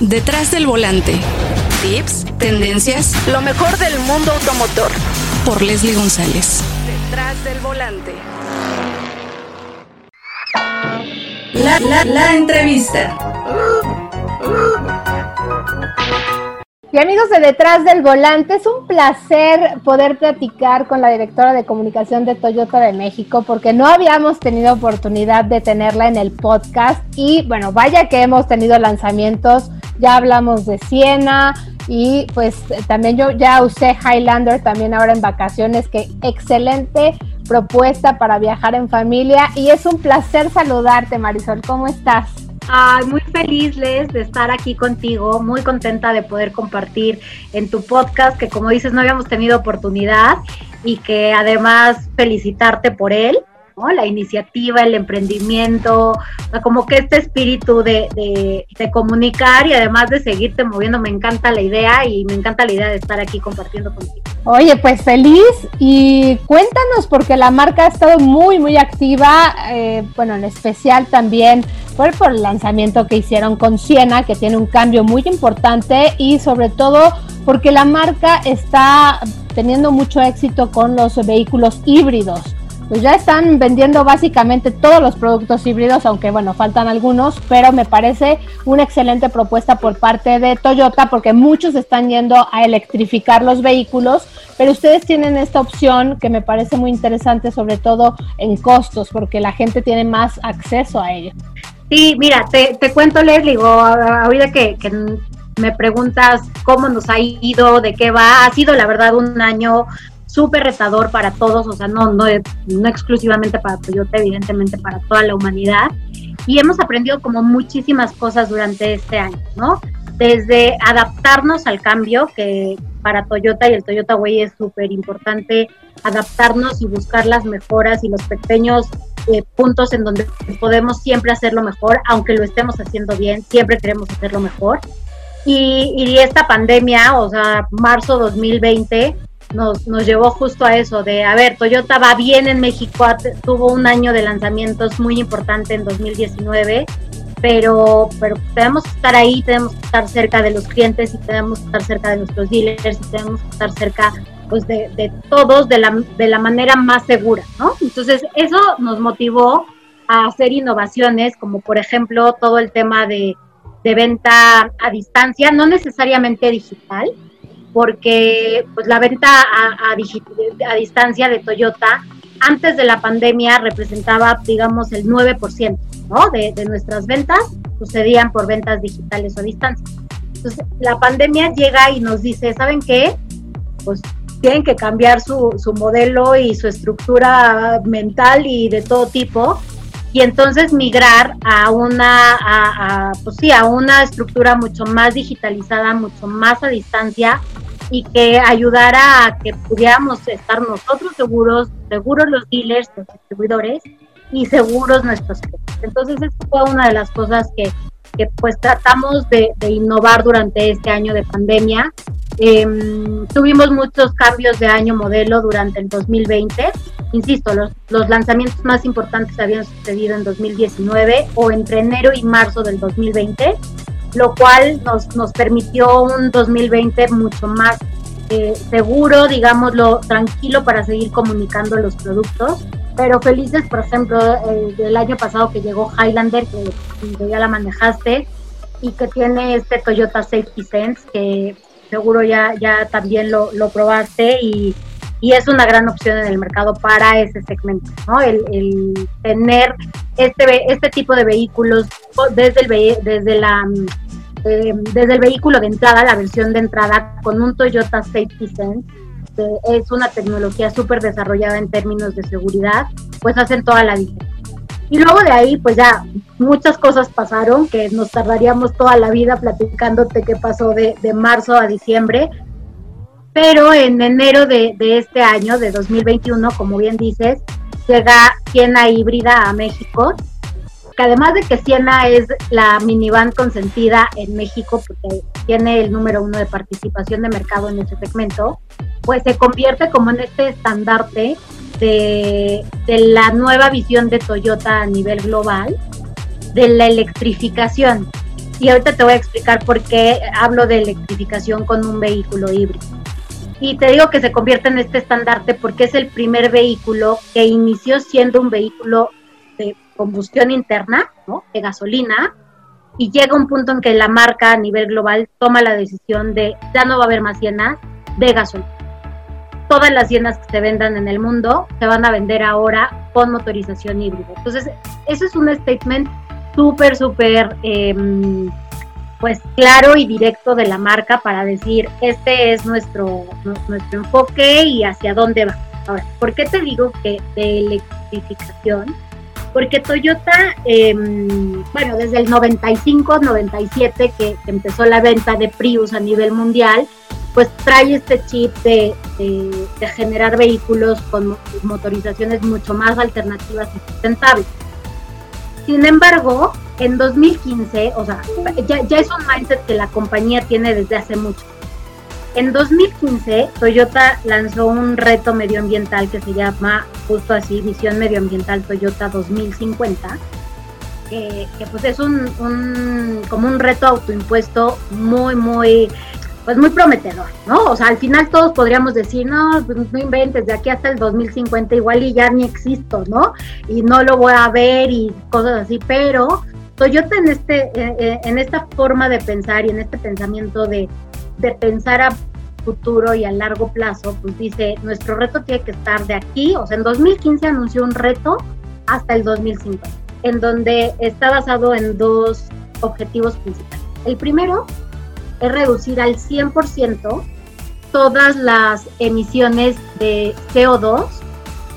Detrás del volante. Tips, tendencias, lo mejor del mundo automotor. Por Leslie González. Detrás del volante. La, la, la entrevista. Y amigos de Detrás del Volante, es un placer poder platicar con la directora de comunicación de Toyota de México porque no habíamos tenido oportunidad de tenerla en el podcast. Y bueno, vaya que hemos tenido lanzamientos, ya hablamos de Siena y pues también yo ya usé Highlander también ahora en vacaciones, que excelente propuesta para viajar en familia. Y es un placer saludarte Marisol, ¿cómo estás? Ay, muy feliz, Les, de estar aquí contigo, muy contenta de poder compartir en tu podcast, que como dices, no habíamos tenido oportunidad y que además felicitarte por él la iniciativa, el emprendimiento, como que este espíritu de, comunicar y además de seguirte moviendo, me encanta la idea y me encanta la idea de estar aquí compartiendo contigo. Oye, pues feliz y cuéntanos porque la marca ha estado muy, muy activa, eh, bueno, en especial también por, por el lanzamiento que hicieron con Siena, que tiene un cambio muy importante y sobre todo porque la marca está teniendo mucho éxito con los vehículos híbridos pues ya están vendiendo básicamente todos los productos híbridos, aunque bueno, faltan algunos, pero me parece una excelente propuesta por parte de Toyota porque muchos están yendo a electrificar los vehículos, pero ustedes tienen esta opción que me parece muy interesante, sobre todo en costos, porque la gente tiene más acceso a ello. Sí, mira, te, te cuento, Leslie, ahorita que, que me preguntas cómo nos ha ido, de qué va, ha sido la verdad un año súper retador para todos, o sea, no, no, no exclusivamente para Toyota, evidentemente para toda la humanidad. Y hemos aprendido como muchísimas cosas durante este año, ¿no? Desde adaptarnos al cambio, que para Toyota y el Toyota Way es súper importante adaptarnos y buscar las mejoras y los pequeños eh, puntos en donde podemos siempre hacerlo mejor, aunque lo estemos haciendo bien, siempre queremos hacerlo mejor. Y, y esta pandemia, o sea, marzo 2020, nos, nos llevó justo a eso, de, a ver, Toyota va bien en México, tuvo un año de lanzamientos muy importante en 2019, pero, pero tenemos que estar ahí, tenemos que estar cerca de los clientes y tenemos que estar cerca de nuestros dealers y tenemos que estar cerca pues de, de todos de la, de la manera más segura, ¿no? Entonces eso nos motivó a hacer innovaciones como por ejemplo todo el tema de, de venta a distancia, no necesariamente digital, porque pues la venta a, a, distancia de Toyota antes de la pandemia representaba, digamos, el 9% ¿no? de, de nuestras ventas sucedían por ventas digitales o a distancia. Entonces, la pandemia llega y nos dice, ¿saben qué? Pues tienen que cambiar su, su modelo y su estructura mental y de todo tipo y entonces migrar a una, a, a, pues sí, a una estructura mucho más digitalizada, mucho más a distancia, y que ayudara a que pudiéramos estar nosotros seguros, seguros los dealers, los distribuidores y seguros nuestros clientes. Entonces, eso fue una de las cosas que, que pues tratamos de, de, innovar durante este año de pandemia. Eh, tuvimos muchos cambios de año modelo durante el 2020. Insisto, los, los lanzamientos más importantes habían sucedido en 2019 o entre enero y marzo del 2020 lo cual nos, nos permitió un 2020 mucho más eh, seguro, digámoslo, tranquilo para seguir comunicando los productos. Pero felices, por ejemplo, el del año pasado que llegó Highlander, que, que ya la manejaste, y que tiene este Toyota Safety Sense, que seguro ya, ya también lo, lo probaste y, y, es una gran opción en el mercado para ese segmento, ¿no? El, el tener este, este tipo de vehículos desde, el, desde la eh, desde el vehículo de entrada, la versión de entrada, con un Toyota Safety Sense, que es una tecnología súper desarrollada en términos de seguridad, pues hacen toda la diferencia. Y luego de ahí, pues ya muchas cosas pasaron, que nos tardaríamos toda la vida platicándote qué pasó de, de marzo a diciembre. Pero en enero de, de, este año, de 2021, como bien dices, llega Siena híbrida a México que además de que Siena es la minivan consentida en México porque tiene el número uno de participación de mercado en ese segmento, pues se convierte como en este estandarte de, de la nueva visión de Toyota a nivel global, de la electrificación. Y ahorita te voy a explicar por qué hablo de electrificación con un vehículo híbrido. Y te digo que se convierte en este estandarte porque es el primer vehículo que inició siendo un vehículo de combustión interna, ¿no? de gasolina, y llega un punto en que la marca a nivel global toma la decisión de ya no va a haber más llenas de gasolina. Todas las llenas que se vendan en el mundo se van a vender ahora con motorización híbrida. Entonces, eso es un statement súper, súper em, pues claro y directo de la marca para decir, este es nuestro, nuestro enfoque y hacia dónde va. Ahora, ¿por qué te digo que de electrificación? Porque Toyota, em, bueno, desde el 95, 97 que, empezó la venta de Prius a nivel mundial, pues trae este chip de generar vehículos con motorizaciones mucho más alternativas y sustentables. Sin embargo, en 2015, o sea, ya, es un mindset que la compañía tiene desde hace mucho. En 2015, Toyota lanzó un reto medioambiental que se llama justo así, Visión Medioambiental Toyota 2050, que, pues es un, como un reto autoimpuesto muy, muy, pues muy prometedor, ¿no? O sea, al final todos podríamos decir, no, pues no inventes, de aquí hasta el 2050 igual y ya ni existo, ¿no? Y no lo voy a ver y cosas así, pero Toyota en, este, eh, eh, en esta forma de pensar y en este pensamiento de, pensar a futuro y a largo plazo, pues dice, nuestro reto tiene que estar de aquí, o sea, en 2015 anunció un reto hasta el 2050, en donde está basado en dos objetivos principales. El primero es reducir al 100% todas las emisiones de CO2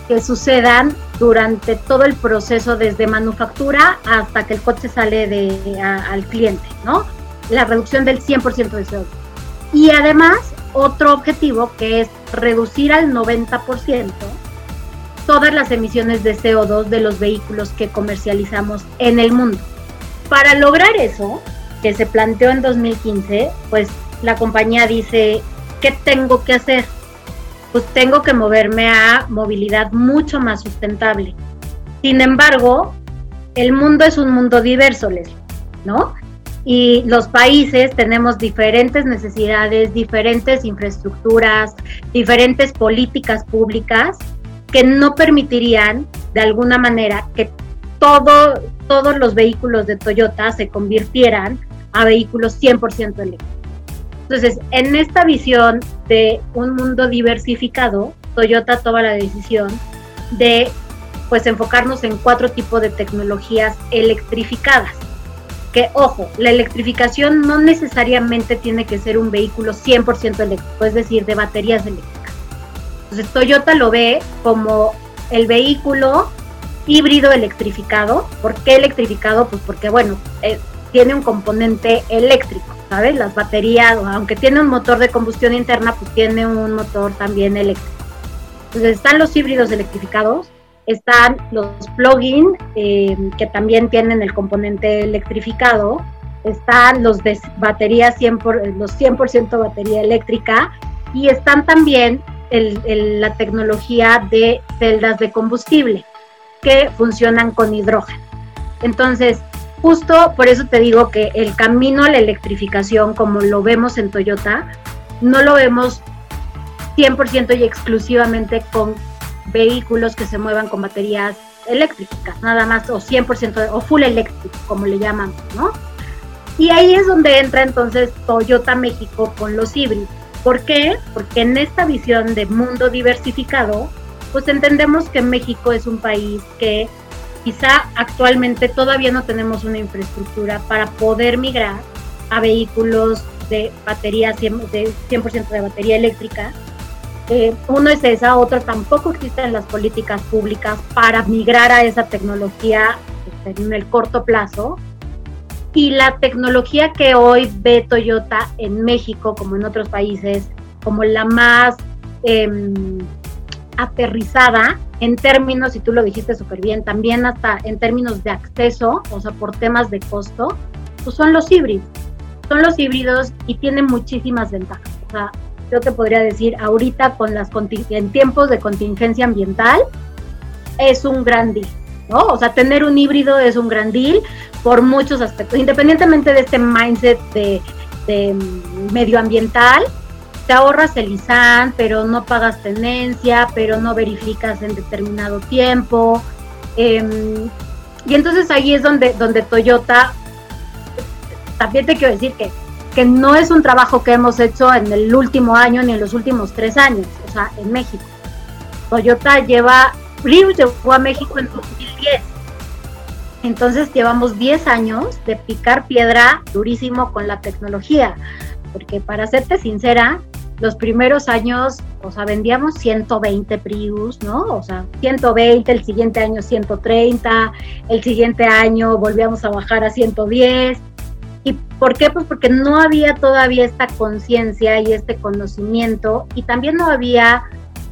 que sucedan durante todo el proceso desde manufactura hasta que el coche sale de, al cliente, ¿no? La reducción del 100% de CO2. Y además, otro objetivo que es reducir al 90% todas las emisiones de CO2 de los vehículos que comercializamos en el mundo. Para lograr eso, que se planteó en 2015, pues la compañía dice, ¿qué tengo que hacer? pues tengo que moverme a movilidad mucho más sustentable. Sin embargo, el mundo es un mundo diverso, Leslie, ¿no? Y los países tenemos diferentes necesidades, diferentes infraestructuras, diferentes políticas públicas que no permitirían de alguna manera que todo, todos los vehículos de Toyota se convirtieran a vehículos 100% eléctricos. Entonces, en esta visión de un mundo diversificado, Toyota toma la decisión de pues enfocarnos en cuatro tipos de tecnologías electrificadas. Que ojo, la electrificación no necesariamente tiene que ser un vehículo 100% eléctrico, es decir, de baterías eléctricas. Entonces Toyota lo ve como el vehículo híbrido electrificado. ¿Por qué electrificado? Pues porque, bueno, eh, tiene un componente eléctrico. ¿sabes? Las baterías, aunque tiene un motor de combustión interna, pues tiene un motor también eléctrico. Entonces están los híbridos electrificados, están los plug-in, eh, que también tienen el componente electrificado, están los de batería 100 los 100% batería eléctrica y están también la tecnología de celdas de combustible que funcionan con hidrógeno. Entonces, justo por eso te digo que el camino a la electrificación, como lo vemos en Toyota, no lo vemos 100% y exclusivamente con vehículos que se muevan con baterías eléctricas, nada más, o 100% o full eléctrico, como le llaman, ¿no? Y ahí es donde entra entonces Toyota México con los híbridos. ¿Por qué? Porque en esta visión de mundo diversificado, pues entendemos que México es un país que quizá actualmente todavía no tenemos una infraestructura para poder migrar a vehículos de batería, de 100% de batería eléctrica. Eh, uno es esa, otro tampoco existen las políticas públicas para migrar a esa tecnología este, en el corto plazo. Y la tecnología que hoy ve Toyota en México, como en otros países, como la más em, aterrizada, en términos, y tú lo dijiste súper bien, también hasta en términos de acceso, o sea, por temas de costo, pues son los híbridos. Son los híbridos y tienen muchísimas ventajas. O sea, yo te podría decir, ahorita con las en tiempos de contingencia ambiental, es un gran día. ¿no? O sea, tener un híbrido es un gran deal por muchos aspectos, independientemente de este mindset de, medioambiental, te ahorras el ISAN, pero no pagas tenencia, pero no verificas en determinado tiempo. Em, y entonces ahí es donde, donde Toyota, también te quiero decir que, que no es un trabajo que hemos hecho en el último año ni en los últimos tres años, o sea, en México. Toyota lleva, Prius llegó a México en 2010. Entonces llevamos 10 años de picar piedra durísimo con la tecnología, porque para serte sincera, los primeros años, o sea, vendíamos 120 Prius, ¿no? O sea, 120, el siguiente año 130, el siguiente año volvíamos a bajar a 110. ¿Y por qué? Pues porque no había todavía esta conciencia y este conocimiento y también no había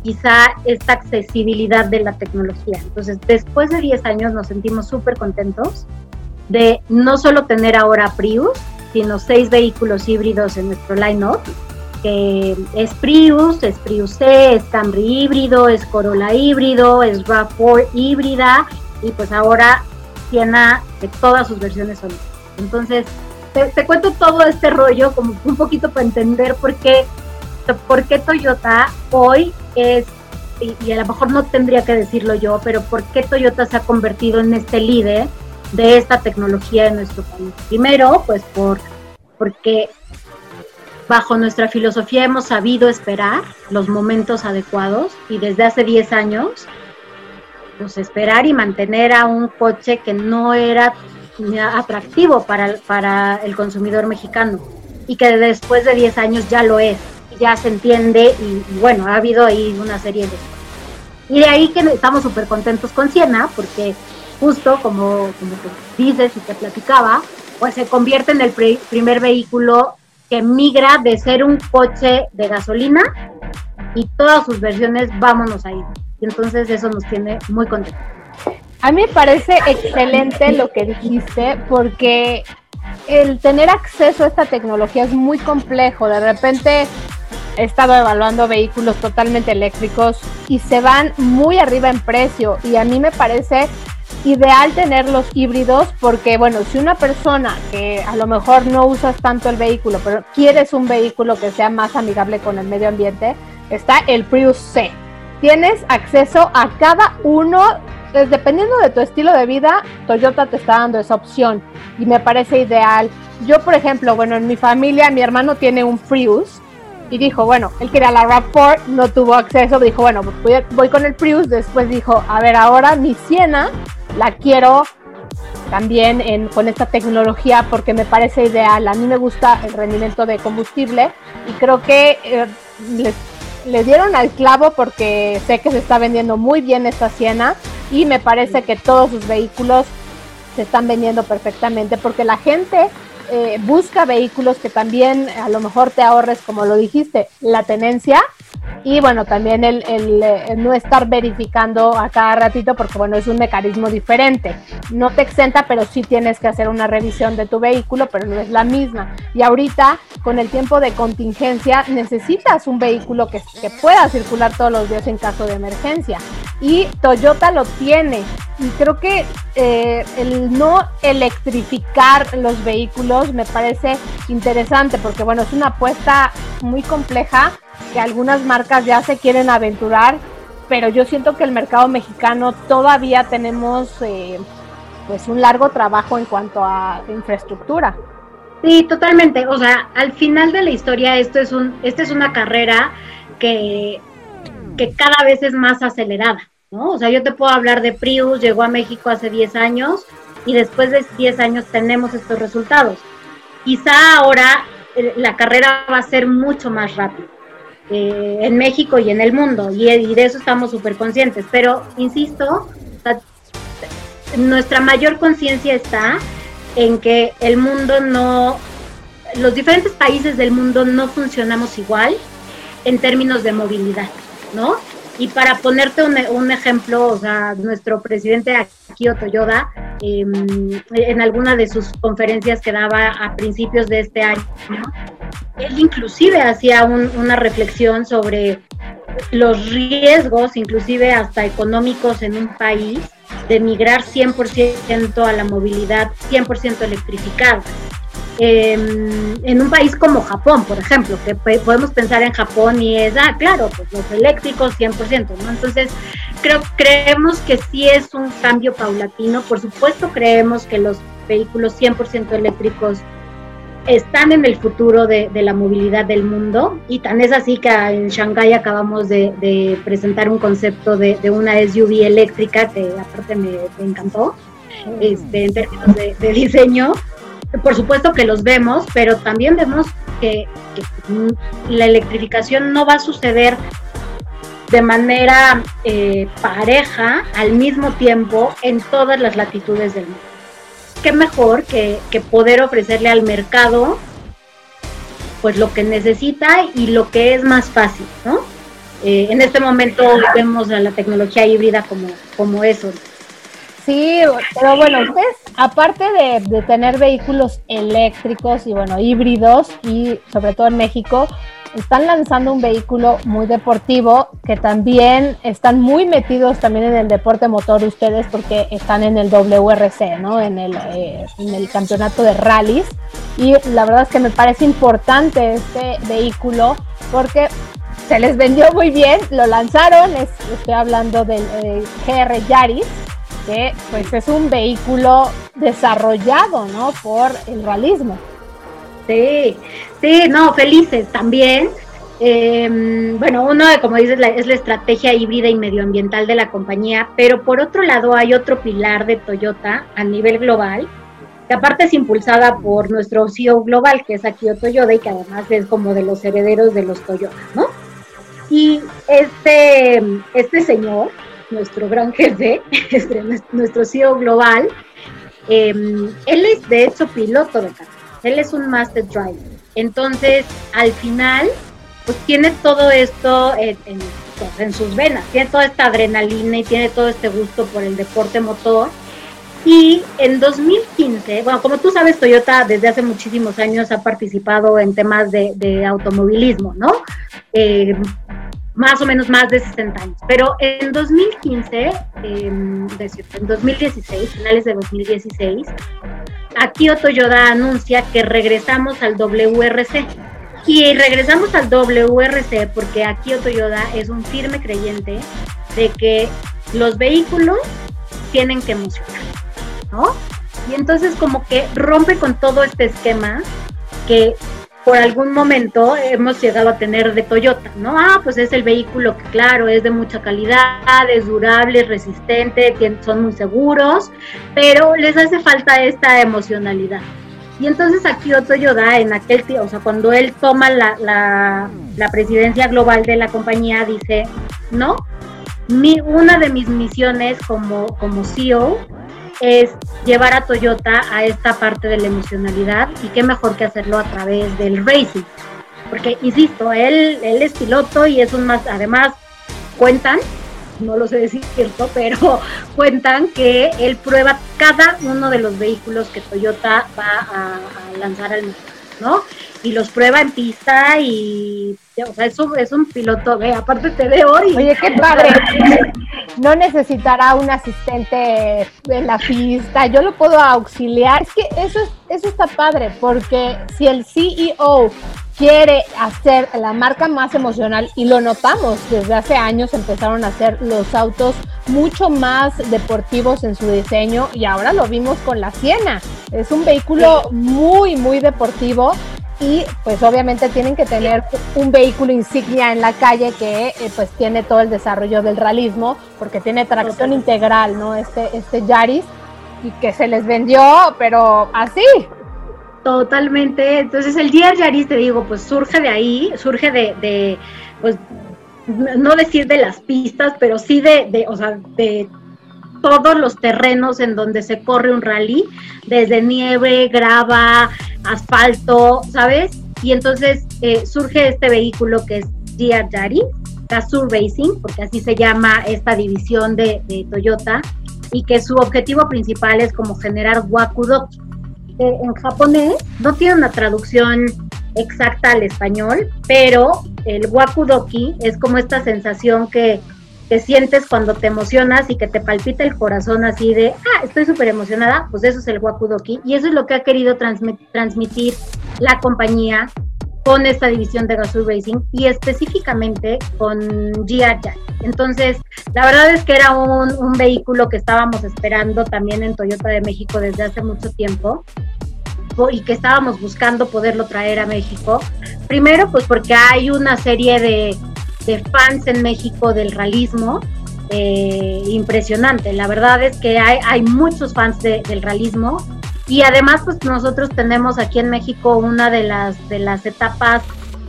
quizá esta accesibilidad de la tecnología. Entonces, después de 10 años nos sentimos súper contentos de no solo tener ahora Prius, sino seis vehículos híbridos en nuestro line-up, que es Prius, es Prius C, es Camry híbrido, es Corolla híbrido, es RAV4 híbrida y pues ahora Siena de todas sus versiones son. Entonces, te, te, cuento todo este rollo como un poquito para entender por qué, por qué Toyota hoy es, y, a lo mejor no tendría que decirlo yo, pero ¿por qué Toyota se ha convertido en este líder de esta tecnología en nuestro país? Primero, pues por, porque bajo nuestra filosofía hemos sabido esperar los momentos adecuados y desde hace 10 años, pues esperar y mantener a un coche que no era atractivo para, para el consumidor mexicano y que después de 10 años ya lo es ya se entiende y, bueno, ha habido ahí una serie de. Y de ahí que estamos súper contentos con Siena, porque justo como, como te dices y te platicaba, pues se convierte en el primer vehículo que migra de ser un coche de gasolina y todas sus versiones, vámonos ahí. Y entonces eso nos tiene muy contentos. A mí me parece excelente lo que dijiste porque el tener acceso a esta tecnología es muy complejo. De repente he estado evaluando vehículos totalmente eléctricos y se van muy arriba en precio y a mí me parece ideal tener los híbridos porque bueno, si una persona que a lo mejor no usas tanto el vehículo, pero quieres un vehículo que sea más amigable con el medio ambiente, está el Prius C. Tienes acceso a cada uno, dependiendo de tu estilo de vida, Toyota te está dando esa opción y me parece ideal. Yo, por ejemplo, bueno, en mi familia, mi hermano tiene un Prius y dijo, bueno, él quería la RAV4, no tuvo acceso, dijo, bueno, pues voy, con el Prius, después dijo, a ver, ahora mi Siena la quiero también con esta tecnología porque me parece ideal. A mí me gusta el rendimiento de combustible y creo que eh, le dieron al clavo porque sé que se está vendiendo muy bien esta Siena y me parece que todos sus vehículos se están vendiendo perfectamente porque la gente eh, busca vehículos que también a lo mejor te ahorres, como lo dijiste, la tenencia y bueno, también el, no estar verificando a cada ratito porque bueno, es un mecanismo diferente. No te exenta, pero sí tienes que hacer una revisión de tu vehículo, pero no es la misma. Y ahorita, con el tiempo de contingencia, necesitas un vehículo que, que pueda circular todos los días en caso de emergencia. Y Toyota lo tiene. Y creo que eh, el no electrificar los vehículos me parece interesante porque bueno, es una apuesta muy compleja que algunas marcas ya se quieren aventurar, pero yo siento que el mercado mexicano todavía tenemos eh, pues un largo trabajo en cuanto a infraestructura. Sí, totalmente. O sea, al final de la historia esto es un, esta es una carrera que, que cada vez es más acelerada, ¿no? O sea, yo te puedo hablar de Prius, llegó a México hace 10 años y después de 10 años tenemos estos resultados. Quizá ahora eh, la carrera va a ser mucho más rápida. Eh, en México y en el mundo, y, de eso estamos súper conscientes. Pero, insisto, nuestra mayor conciencia está en que el mundo no, los diferentes países del mundo no funcionamos igual en términos de movilidad, ¿no? Y para ponerte un, ejemplo, o sea, nuestro presidente Akio Toyoda, em, en alguna de sus conferencias que daba a principios de este año, él inclusive hacía una reflexión sobre los riesgos, inclusive hasta económicos en un país, de migrar 100% a la movilidad 100% electrificada. Em, en un país como Japón, por ejemplo, que podemos pensar en Japón y es, ah, claro, pues los eléctricos 100%, ¿no? Entonces, creo, creemos que sí es un cambio paulatino, por supuesto creemos que los vehículos 100% eléctricos están en el futuro de, la movilidad del mundo y tan es así que en Shanghái acabamos de, presentar un concepto de, una SUV eléctrica que aparte me, encantó este, en términos de, diseño. Por supuesto que los vemos, pero también vemos que, la electrificación no va a suceder de manera eh, pareja al mismo tiempo en todas las latitudes del mundo qué mejor que, poder ofrecerle al mercado pues lo que necesita y lo que es más fácil, ¿no? Eh, en este momento vemos la tecnología híbrida como, como eso. Sí, pero bueno, ustedes, aparte de, tener vehículos eléctricos y bueno, híbridos, y sobre todo en México, están lanzando un vehículo muy deportivo que también están muy metidos también en el deporte motor ustedes porque están en el WRC, ¿no? En el, eh, en el campeonato de rallies. Y la verdad es que me parece importante este vehículo porque se les vendió muy bien, lo lanzaron, estoy hablando del eh, GR Yaris, que pues es un vehículo desarrollado, ¿no? Por el realismo. Sí, sí, no, felices también. Em, bueno, uno, como dices, es la estrategia híbrida y medioambiental de la compañía, pero por otro lado hay otro pilar de Toyota a nivel global, que aparte es impulsada por nuestro CEO global, que es Akio Toyoda, y que además es como de los herederos de los Toyota, ¿no? Y este, este señor, nuestro gran jefe, este, nuestro CEO global, em, él es de hecho piloto de carro él es un master driver. Entonces, al final, pues tiene todo esto en, en, sus venas, tiene toda esta adrenalina y tiene todo este gusto por el deporte motor. Y en 2015, bueno, como tú sabes, Toyota desde hace muchísimos años ha participado en temas de, automovilismo, ¿no? Eh, más o menos más de 60 años. Pero en 2015, en 2016, finales de 2016, aquí Toyoda anuncia que regresamos al WRC. Y regresamos al WRC porque aquí Toyoda es un firme creyente de que los vehículos tienen que emocionar, ¿no? Y entonces como que rompe con todo este esquema que por algún momento hemos llegado a tener de Toyota, ¿no? Ah, pues es el vehículo que claro, es de mucha calidad, es durable, es resistente, son muy seguros, pero les hace falta esta emocionalidad. Y entonces aquí Toyota en aquel tiempo, o sea, cuando él toma la, la, la presidencia global de la compañía, dice, no, mi, una de mis misiones como, como CEO es llevar a Toyota a esta parte de la emocionalidad y qué mejor que hacerlo a través del racing. Porque, insisto, él, él es piloto y es un más, además cuentan, no lo sé decir cierto, pero cuentan que él prueba cada uno de los vehículos que Toyota va a, a lanzar al mercado, ¿no? Y los prueba en pista y o sea, es un, es un piloto, ve, aparte te veo y... Oye, qué padre. No necesitará un asistente en la pista, yo lo puedo auxiliar. Es que eso, eso está padre, porque si el CEO quiere hacer la marca más emocional y lo notamos desde hace años empezaron a hacer los autos mucho más deportivos en su diseño y ahora lo vimos con la Siena. Es un vehículo muy muy deportivo y pues obviamente tienen que tener un vehículo insignia en la calle que eh, pues tiene todo el desarrollo del realismo porque tiene tracción integral, ¿no? Este, este Yaris y que se les vendió, pero así. Totalmente. Entonces el día Yaris, te digo, pues surge de ahí, surge de, de pues no decir de las pistas, pero sí de, de, o sea, de todos los terrenos en donde se corre un rally, desde nieve, grava, asfalto, ¿sabes? Y entonces eh, surge este vehículo que es GR Yaris, Gazoo Racing, porque así se llama esta división de, Toyota, y que su objetivo principal es como generar wakudoki. Eh, en japonés no tiene una traducción exacta al español, pero el wakudoki es como esta sensación que que sientes cuando te emocionas y que te palpita el corazón así de, ah, estoy súper emocionada, pues eso es el Wakudoki. Y eso es lo que ha querido transmitir la compañía con esta división de Gazoo Racing y específicamente con Gia Entonces, la verdad es que era un vehículo que estábamos esperando también en Toyota de México desde hace mucho tiempo y que estábamos buscando poderlo traer a México. Primero, pues porque hay una serie de de fans en México del realismo eh, impresionante. La verdad es que hay, hay muchos fans del realismo y además pues nosotros tenemos aquí en México una de las, de las etapas,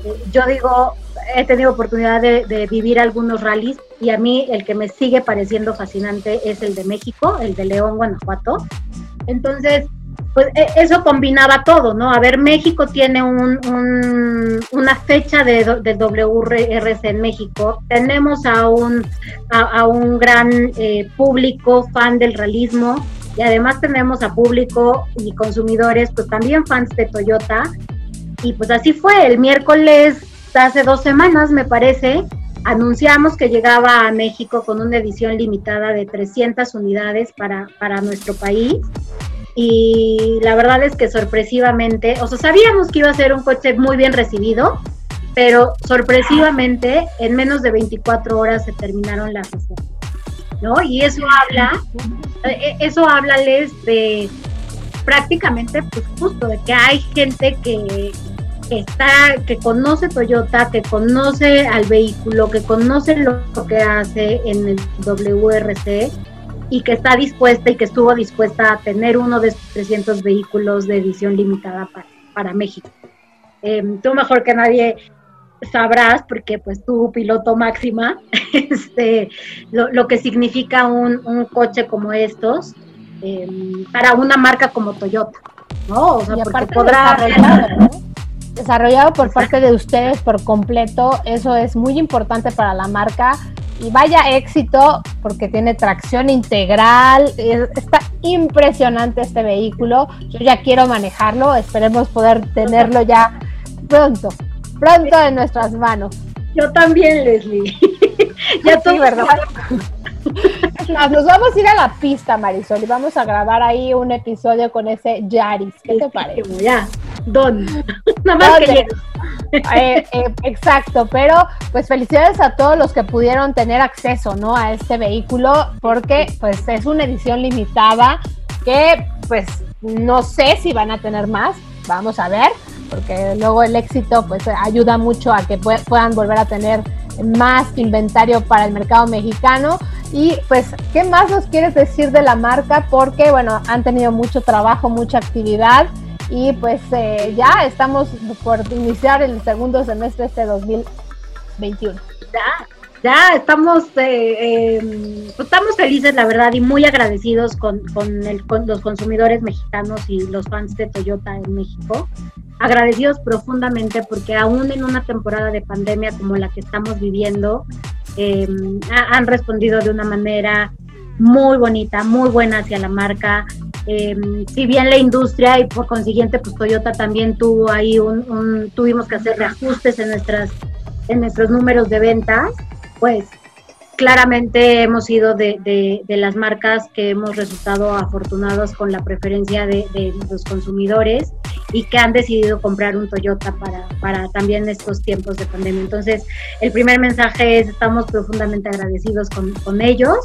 eh, yo digo, he tenido oportunidad de, de, vivir algunos rallies y a mí el que me sigue pareciendo fascinante es el de México, el de León, Guanajuato. Entonces, pues e, eso combinaba todo, ¿no? A ver, México tiene un, una fecha de, de, WRC en México, tenemos a un, a, un gran eh, público fan del realismo y además tenemos a público y consumidores, pues también fans de Toyota. Y pues así fue, el miércoles, hace dos semanas me parece, anunciamos que llegaba a México con una edición limitada de 300 unidades para, para nuestro país y la verdad es que sorpresivamente, o sea, sabíamos que iba a ser un coche muy bien recibido, pero sorpresivamente en menos de 24 horas se terminaron las reservas, ¿no? Y eso habla, eh, eso háblales de prácticamente, pues justo, de que hay gente que, que está, que conoce Toyota, que conoce al vehículo, que conoce lo que hace en el WRC y que está dispuesta y que estuvo dispuesta a tener uno de estos 300 vehículos de edición limitada para, México. Em, tú mejor que nadie sabrás, porque pues tú piloto máxima, este, lo, que significa un, coche como estos em, para una marca como Toyota, ¿no? O sea, porque podrá... Desarrollado, desarrollado por parte de ustedes por completo, eso es muy importante para la marca y vaya éxito porque tiene tracción integral, está impresionante este vehículo, yo ya quiero manejarlo, esperemos poder tenerlo ya pronto, pronto en nuestras manos. Yo también, Leslie. ya sí, ¿verdad? Nos vamos a ir a la pista, Marisol, y vamos a grabar ahí un episodio con ese Yaris. ¿Qué te parece? Ya, don. Nada más que eh, eh, exacto, pero pues felicidades a todos los que pudieron tener acceso, ¿no? A este vehículo, porque pues es una edición limitada que pues no sé si van a tener más, vamos a ver, porque luego el éxito pues ayuda mucho a que puedan volver a tener más inventario para el mercado mexicano. Y pues, ¿qué más nos quieres decir de la marca? Porque, bueno, han tenido mucho trabajo, mucha actividad y pues eh, ya estamos por iniciar el segundo semestre este 2021. Ya, ya estamos, eh, pues, estamos felices, la verdad, y muy agradecidos con, con, el, con los consumidores mexicanos y los fans de Toyota en México. Agradecidos profundamente porque aún en una temporada de pandemia como la que estamos viviendo, em, han respondido de una manera muy bonita, muy buena hacia la marca. Em, si bien la industria y por consiguiente pues Toyota también tuvo ahí tuvimos que hacer reajustes en nuestras en nuestros números de ventas, pues claramente hemos sido de, las marcas que hemos resultado afortunados con la preferencia de, los consumidores y que han decidido comprar un Toyota para, para también estos tiempos de pandemia. Entonces, el primer mensaje es, estamos profundamente agradecidos con ellos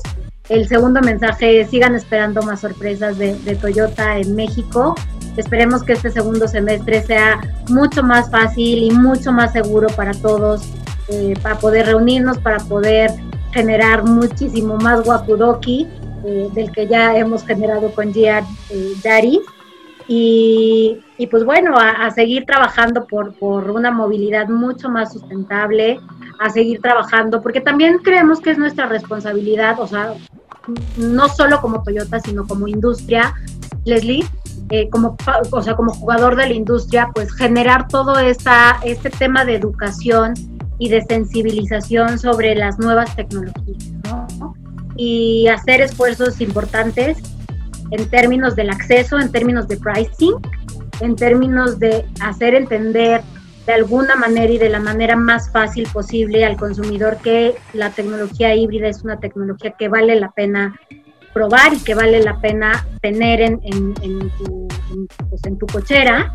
el segundo mensaje es sigan esperando más sorpresas de, Toyota en México. Esperemos que este segundo semestre sea mucho más fácil y mucho más seguro para todos, eh, para poder reunirnos, para poder generar muchísimo más Wakudoki eh, del que ya hemos generado con Gia eh, Y, pues bueno, a, seguir trabajando por, una movilidad mucho más sustentable, a seguir trabajando, porque también creemos que es nuestra responsabilidad, o sea, no solo como Toyota, sino como industria, Leslie, eh, como, o sea, como jugador de la industria, pues generar todo esta, este tema de educación y de sensibilización sobre las nuevas tecnologías, ¿no? Y hacer esfuerzos importantes en términos del acceso, en términos de pricing, en términos de hacer entender de alguna manera y de la manera más fácil posible al consumidor que la tecnología híbrida es una tecnología que vale la pena probar y que vale la pena tener en, en, tu, pues, en tu, cochera.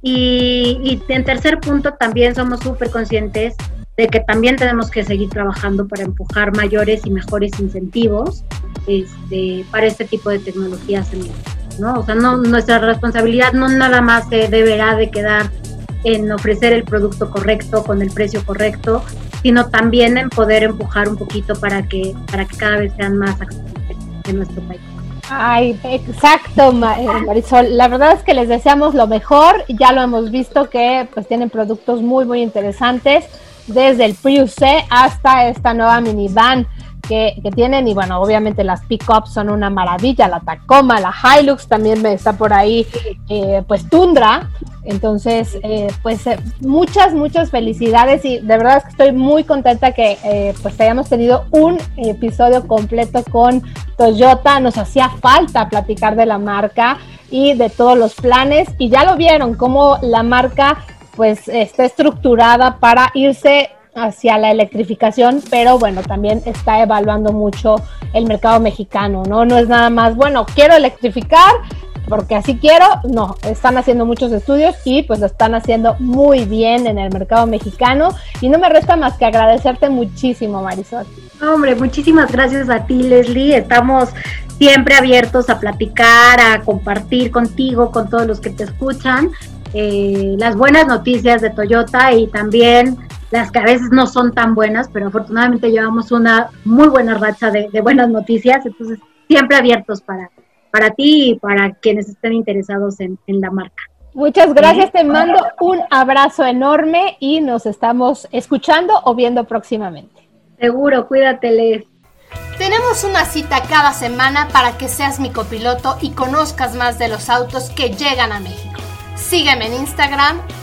Y, y, en tercer punto, también somos súper conscientes de que también tenemos que seguir trabajando para empujar mayores y mejores incentivos este, para este tipo de tecnologías en ¿no? O sea, no, nuestra responsabilidad no nada más se deberá de quedar en ofrecer el producto correcto con el precio correcto, sino también en poder empujar un poquito para que, para que cada vez sean más accesibles en nuestro país. Ay, exacto, eh, Marisol. La verdad es que les deseamos lo mejor. Ya lo hemos visto que pues tienen productos muy, muy interesantes, desde el Prius C hasta esta nueva minivan que, tienen y bueno, obviamente las pickups son una maravilla, la Tacoma, la Hilux también está por ahí, eh, pues Tundra, entonces eh, pues eh, muchas, muchas felicidades y de verdad que estoy muy contenta que pues hayamos tenido un episodio completo con Toyota, nos hacía falta platicar de la marca y de todos los planes y ya lo vieron, cómo la marca pues está estructurada para irse hacia la electrificación, pero bueno, también está evaluando mucho el mercado mexicano, ¿no? No es nada más, bueno, quiero electrificar porque así quiero, no, están haciendo muchos estudios y pues lo están haciendo muy bien en el mercado mexicano y no me resta más que agradecerte muchísimo, Marisol. Hombre, muchísimas gracias a ti, Leslie. Estamos siempre abiertos a platicar, a compartir contigo, con todos los que te escuchan, eh, las buenas noticias de Toyota y también las que a veces no son tan buenas, pero afortunadamente llevamos una muy buena racha de, buenas noticias, entonces siempre abiertos para, para ti y para quienes estén interesados en, la marca. Muchas gracias, te mando un abrazo enorme y nos estamos escuchando o viendo próximamente. Seguro, cuídate, Tenemos una cita cada semana para que seas mi copiloto y conozcas más de los autos que llegan a México. Sígueme en Instagram,